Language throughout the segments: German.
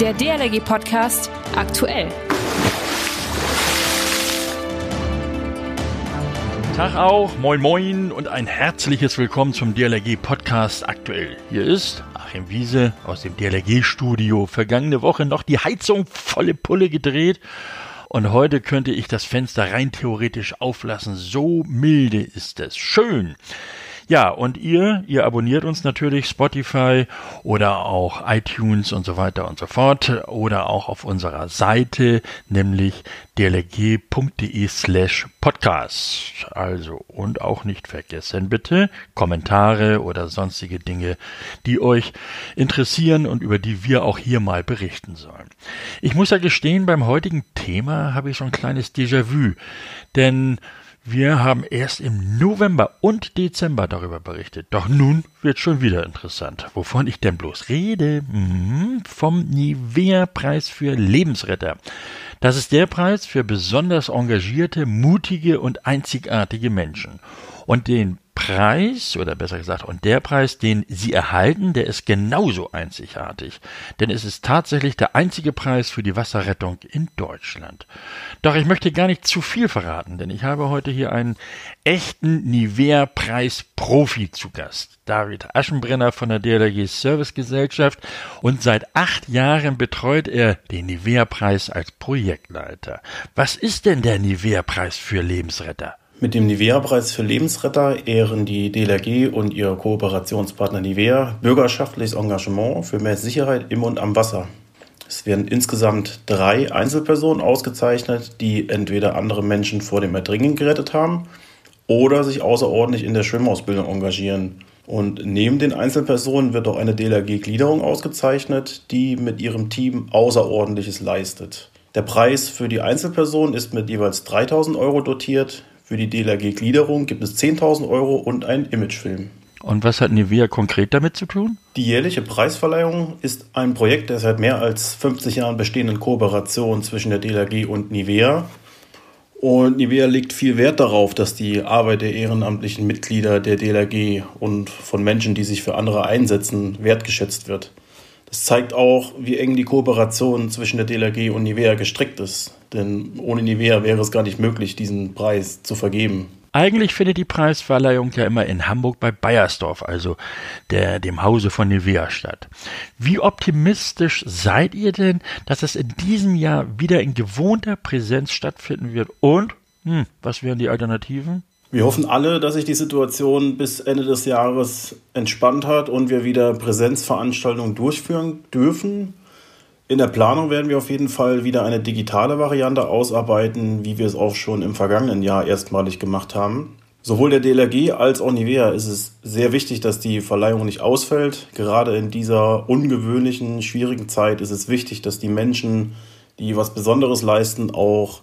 Der DLRG Podcast aktuell. Tag auch, moin moin und ein herzliches Willkommen zum DLRG Podcast aktuell. Hier ist Achim Wiese aus dem DLRG Studio. Vergangene Woche noch die Heizung volle Pulle gedreht und heute könnte ich das Fenster rein theoretisch auflassen. So milde ist es. Schön. Ja, und ihr, ihr abonniert uns natürlich Spotify oder auch iTunes und so weiter und so fort oder auch auf unserer Seite, nämlich dlg.de slash podcast. Also, und auch nicht vergessen bitte Kommentare oder sonstige Dinge, die euch interessieren und über die wir auch hier mal berichten sollen. Ich muss ja gestehen, beim heutigen Thema habe ich so ein kleines Déjà-vu, denn wir haben erst im November und Dezember darüber berichtet. Doch nun wird schon wieder interessant. Wovon ich denn bloß rede? Mhm, vom Nivea-Preis für Lebensretter. Das ist der Preis für besonders engagierte, mutige und einzigartige Menschen. Und den Preis, oder besser gesagt, und der Preis, den Sie erhalten, der ist genauso einzigartig. Denn es ist tatsächlich der einzige Preis für die Wasserrettung in Deutschland. Doch ich möchte gar nicht zu viel verraten, denn ich habe heute hier einen echten Nivea-Preis-Profi zu Gast. David Aschenbrenner von der DLRG Service Gesellschaft und seit acht Jahren betreut er den Nivea-Preis als Projektleiter. Was ist denn der Nivea-Preis für Lebensretter? Mit dem Nivea-Preis für Lebensretter ehren die DLRG und ihr Kooperationspartner Nivea bürgerschaftliches Engagement für mehr Sicherheit im und am Wasser. Es werden insgesamt drei Einzelpersonen ausgezeichnet, die entweder andere Menschen vor dem Ertrinken gerettet haben oder sich außerordentlich in der Schwimmausbildung engagieren. Und neben den Einzelpersonen wird auch eine DLRG-Gliederung ausgezeichnet, die mit ihrem Team Außerordentliches leistet. Der Preis für die Einzelperson ist mit jeweils 3000 Euro dotiert, für die DLRG-Gliederung gibt es 10.000 Euro und einen Imagefilm. Und was hat Nivea konkret damit zu tun? Die jährliche Preisverleihung ist ein Projekt der seit mehr als 50 Jahren bestehenden Kooperation zwischen der DLRG und Nivea. Und Nivea legt viel Wert darauf, dass die Arbeit der ehrenamtlichen Mitglieder der DLRG und von Menschen, die sich für andere einsetzen, wertgeschätzt wird. Das zeigt auch, wie eng die Kooperation zwischen der DLRG und Nivea gestrickt ist. Denn ohne Nivea wäre es gar nicht möglich, diesen Preis zu vergeben. Eigentlich findet die Preisverleihung ja immer in Hamburg bei Bayersdorf, also der, dem Hause von Nivea statt. Wie optimistisch seid ihr denn, dass es in diesem Jahr wieder in gewohnter Präsenz stattfinden wird? Und, hm, was wären die Alternativen? Wir hoffen alle, dass sich die Situation bis Ende des Jahres entspannt hat und wir wieder Präsenzveranstaltungen durchführen dürfen. In der Planung werden wir auf jeden Fall wieder eine digitale Variante ausarbeiten, wie wir es auch schon im vergangenen Jahr erstmalig gemacht haben. Sowohl der DLRG als auch Nivea ist es sehr wichtig, dass die Verleihung nicht ausfällt. Gerade in dieser ungewöhnlichen, schwierigen Zeit ist es wichtig, dass die Menschen, die was Besonderes leisten, auch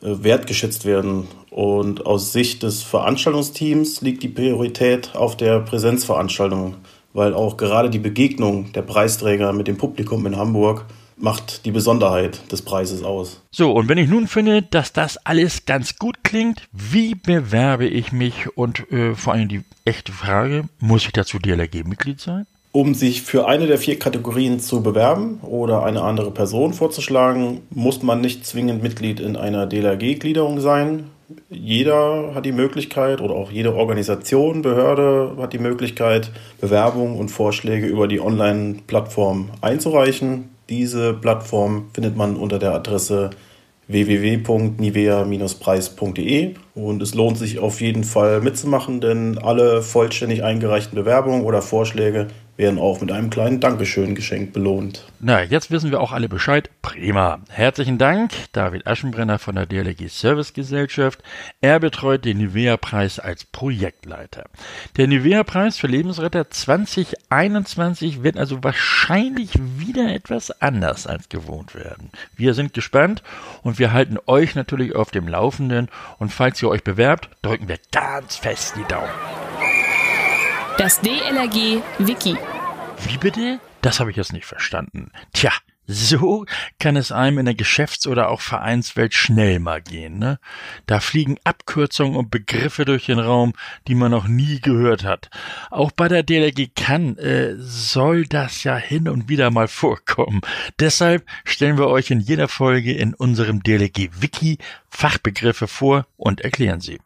wertgeschätzt werden. Und aus Sicht des Veranstaltungsteams liegt die Priorität auf der Präsenzveranstaltung, weil auch gerade die Begegnung der Preisträger mit dem Publikum in Hamburg macht die Besonderheit des Preises aus. So, und wenn ich nun finde, dass das alles ganz gut klingt, wie bewerbe ich mich? Und äh, vor allem die echte Frage, muss ich dazu DLRG-Mitglied sein? Um sich für eine der vier Kategorien zu bewerben oder eine andere Person vorzuschlagen, muss man nicht zwingend Mitglied in einer DLRG-Gliederung sein. Jeder hat die Möglichkeit oder auch jede Organisation, Behörde hat die Möglichkeit, Bewerbungen und Vorschläge über die Online-Plattform einzureichen. Diese Plattform findet man unter der Adresse www.nivea-preis.de und es lohnt sich auf jeden Fall mitzumachen, denn alle vollständig eingereichten Bewerbungen oder Vorschläge werden auch mit einem kleinen Dankeschön-Geschenk belohnt. Na, jetzt wissen wir auch alle Bescheid. Prima. Herzlichen Dank, David Aschenbrenner von der DLG Service Gesellschaft. Er betreut den Nivea-Preis als Projektleiter. Der Nivea-Preis für Lebensretter 2021 wird also wahrscheinlich wieder etwas anders als gewohnt werden. Wir sind gespannt und wir halten euch natürlich auf dem Laufenden und falls ihr euch bewerbt, drücken wir ganz fest die Daumen. Das DLRG Wiki. Wie bitte? Das habe ich jetzt nicht verstanden. Tja, So kann es einem in der Geschäfts- oder auch Vereinswelt schnell mal gehen. Ne? Da fliegen Abkürzungen und Begriffe durch den Raum, die man noch nie gehört hat. Auch bei der DLG kann, äh, soll das ja hin und wieder mal vorkommen. Deshalb stellen wir euch in jeder Folge in unserem DLG Wiki Fachbegriffe vor und erklären sie.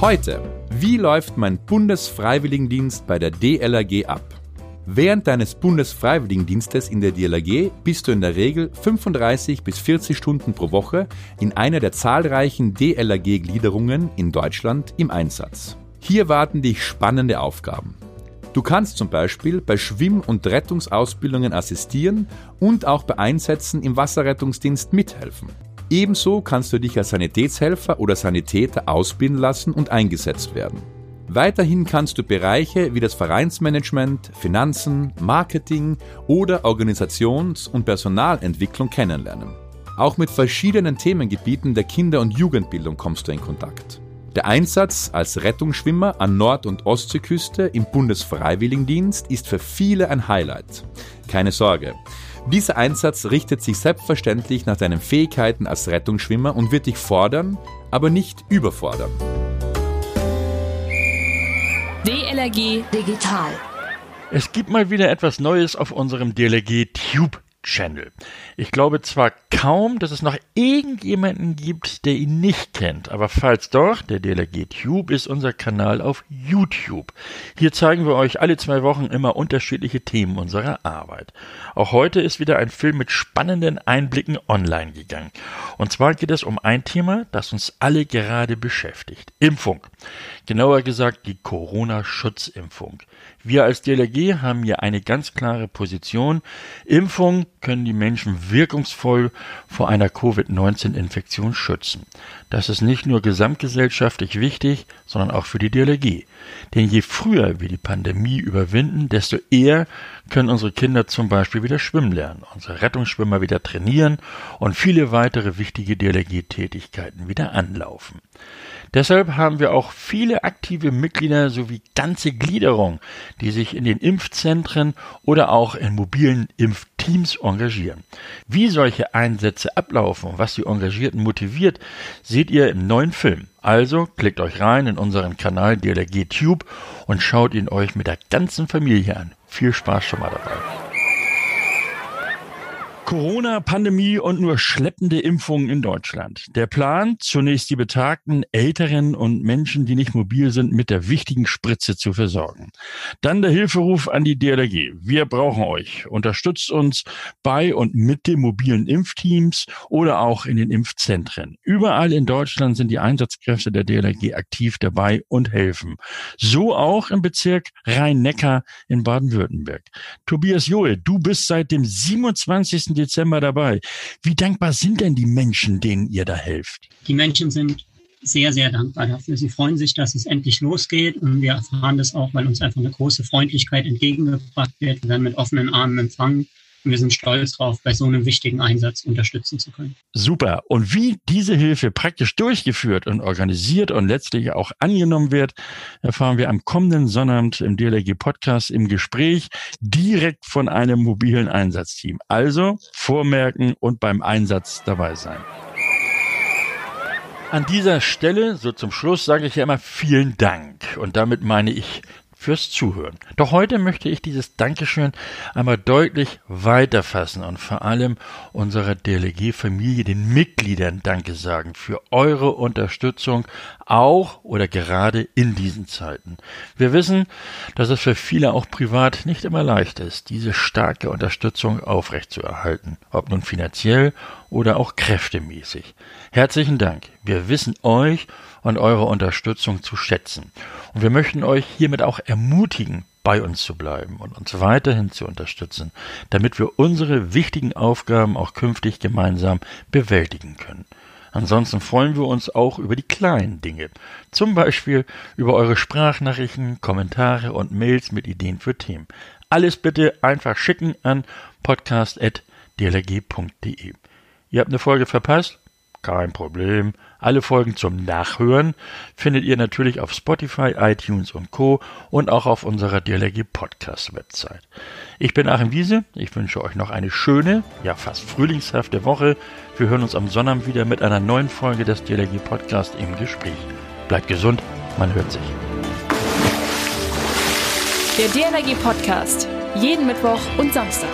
Heute, wie läuft mein Bundesfreiwilligendienst bei der DLRG ab? Während deines Bundesfreiwilligendienstes in der DLRG bist du in der Regel 35 bis 40 Stunden pro Woche in einer der zahlreichen DLRG-Gliederungen in Deutschland im Einsatz. Hier warten dich spannende Aufgaben. Du kannst zum Beispiel bei Schwimm- und Rettungsausbildungen assistieren und auch bei Einsätzen im Wasserrettungsdienst mithelfen. Ebenso kannst du dich als Sanitätshelfer oder Sanitäter ausbilden lassen und eingesetzt werden. Weiterhin kannst du Bereiche wie das Vereinsmanagement, Finanzen, Marketing oder Organisations- und Personalentwicklung kennenlernen. Auch mit verschiedenen Themengebieten der Kinder- und Jugendbildung kommst du in Kontakt. Der Einsatz als Rettungsschwimmer an Nord- und Ostseeküste im Bundesfreiwilligendienst ist für viele ein Highlight. Keine Sorge. Dieser Einsatz richtet sich selbstverständlich nach deinen Fähigkeiten als Rettungsschwimmer und wird dich fordern, aber nicht überfordern. DLRG Digital. Es gibt mal wieder etwas Neues auf unserem DLRG Tube Channel. Ich glaube zwar kaum, dass es noch irgendjemanden gibt, der ihn nicht kennt, aber falls doch, der DLRG Tube ist unser Kanal auf YouTube. Hier zeigen wir euch alle zwei Wochen immer unterschiedliche Themen unserer Arbeit. Auch heute ist wieder ein Film mit spannenden Einblicken online gegangen. Und zwar geht es um ein Thema, das uns alle gerade beschäftigt. Impfung. Genauer gesagt die Corona-Schutzimpfung. Wir als DLRG haben hier eine ganz klare Position. Impfungen können die Menschen wirkungsvoll vor einer Covid-19-Infektion schützen. Das ist nicht nur gesamtgesellschaftlich wichtig, sondern auch für die DLRG. Denn je früher wir die Pandemie überwinden, desto eher können unsere Kinder zum Beispiel wieder schwimmen lernen, unsere Rettungsschwimmer wieder trainieren und viele weitere wichtige DLRG-Tätigkeiten wieder anlaufen. Deshalb haben wir auch viele aktive Mitglieder sowie ganze Gliederung, die sich in den Impfzentren oder auch in mobilen Impfteams engagieren. Wie solche Einsätze ablaufen und was die Engagierten motiviert, seht ihr im neuen Film. Also klickt euch rein in unseren Kanal DLRG Tube und schaut ihn euch mit der ganzen Familie an. Viel Spaß schon mal dabei. Corona, Pandemie und nur schleppende Impfungen in Deutschland. Der Plan, zunächst die betagten Älteren und Menschen, die nicht mobil sind, mit der wichtigen Spritze zu versorgen. Dann der Hilferuf an die DLRG. Wir brauchen euch. Unterstützt uns bei und mit den mobilen Impfteams oder auch in den Impfzentren. Überall in Deutschland sind die Einsatzkräfte der DLRG aktiv dabei und helfen. So auch im Bezirk Rhein-Neckar in Baden-Württemberg. Tobias Johe, du bist seit dem 27. Dezember dabei. Wie dankbar sind denn die Menschen, denen ihr da helft? Die Menschen sind sehr, sehr dankbar dafür. Sie freuen sich, dass es endlich losgeht und wir erfahren das auch, weil uns einfach eine große Freundlichkeit entgegengebracht wird. Wir werden mit offenen Armen empfangen wir sind stolz darauf, bei so einem wichtigen Einsatz unterstützen zu können. Super. Und wie diese Hilfe praktisch durchgeführt und organisiert und letztlich auch angenommen wird, erfahren wir am kommenden Sonnabend im DLRG Podcast im Gespräch direkt von einem mobilen Einsatzteam. Also vormerken und beim Einsatz dabei sein. An dieser Stelle, so zum Schluss, sage ich ja immer vielen Dank. Und damit meine ich fürs Zuhören. Doch heute möchte ich dieses Dankeschön einmal deutlich weiterfassen und vor allem unserer DLG-Familie, den Mitgliedern Danke sagen für eure Unterstützung auch oder gerade in diesen Zeiten. Wir wissen, dass es für viele auch privat nicht immer leicht ist, diese starke Unterstützung aufrechtzuerhalten, ob nun finanziell oder auch kräftemäßig. Herzlichen Dank. Wir wissen euch und eure Unterstützung zu schätzen. Und wir möchten euch hiermit auch ermutigen, bei uns zu bleiben und uns weiterhin zu unterstützen, damit wir unsere wichtigen Aufgaben auch künftig gemeinsam bewältigen können. Ansonsten freuen wir uns auch über die kleinen Dinge, zum Beispiel über eure Sprachnachrichten, Kommentare und Mails mit Ideen für Themen. Alles bitte einfach schicken an podcast.dlg.de. Ihr habt eine Folge verpasst? Kein Problem. Alle Folgen zum Nachhören findet ihr natürlich auf Spotify, iTunes und Co. und auch auf unserer DLRG Podcast Website. Ich bin Achim Wiese. Ich wünsche euch noch eine schöne, ja fast frühlingshafte Woche. Wir hören uns am Sonnabend wieder mit einer neuen Folge des DLRG Podcast im Gespräch. Bleibt gesund, man hört sich. Der DLRG Podcast. Jeden Mittwoch und Samstag.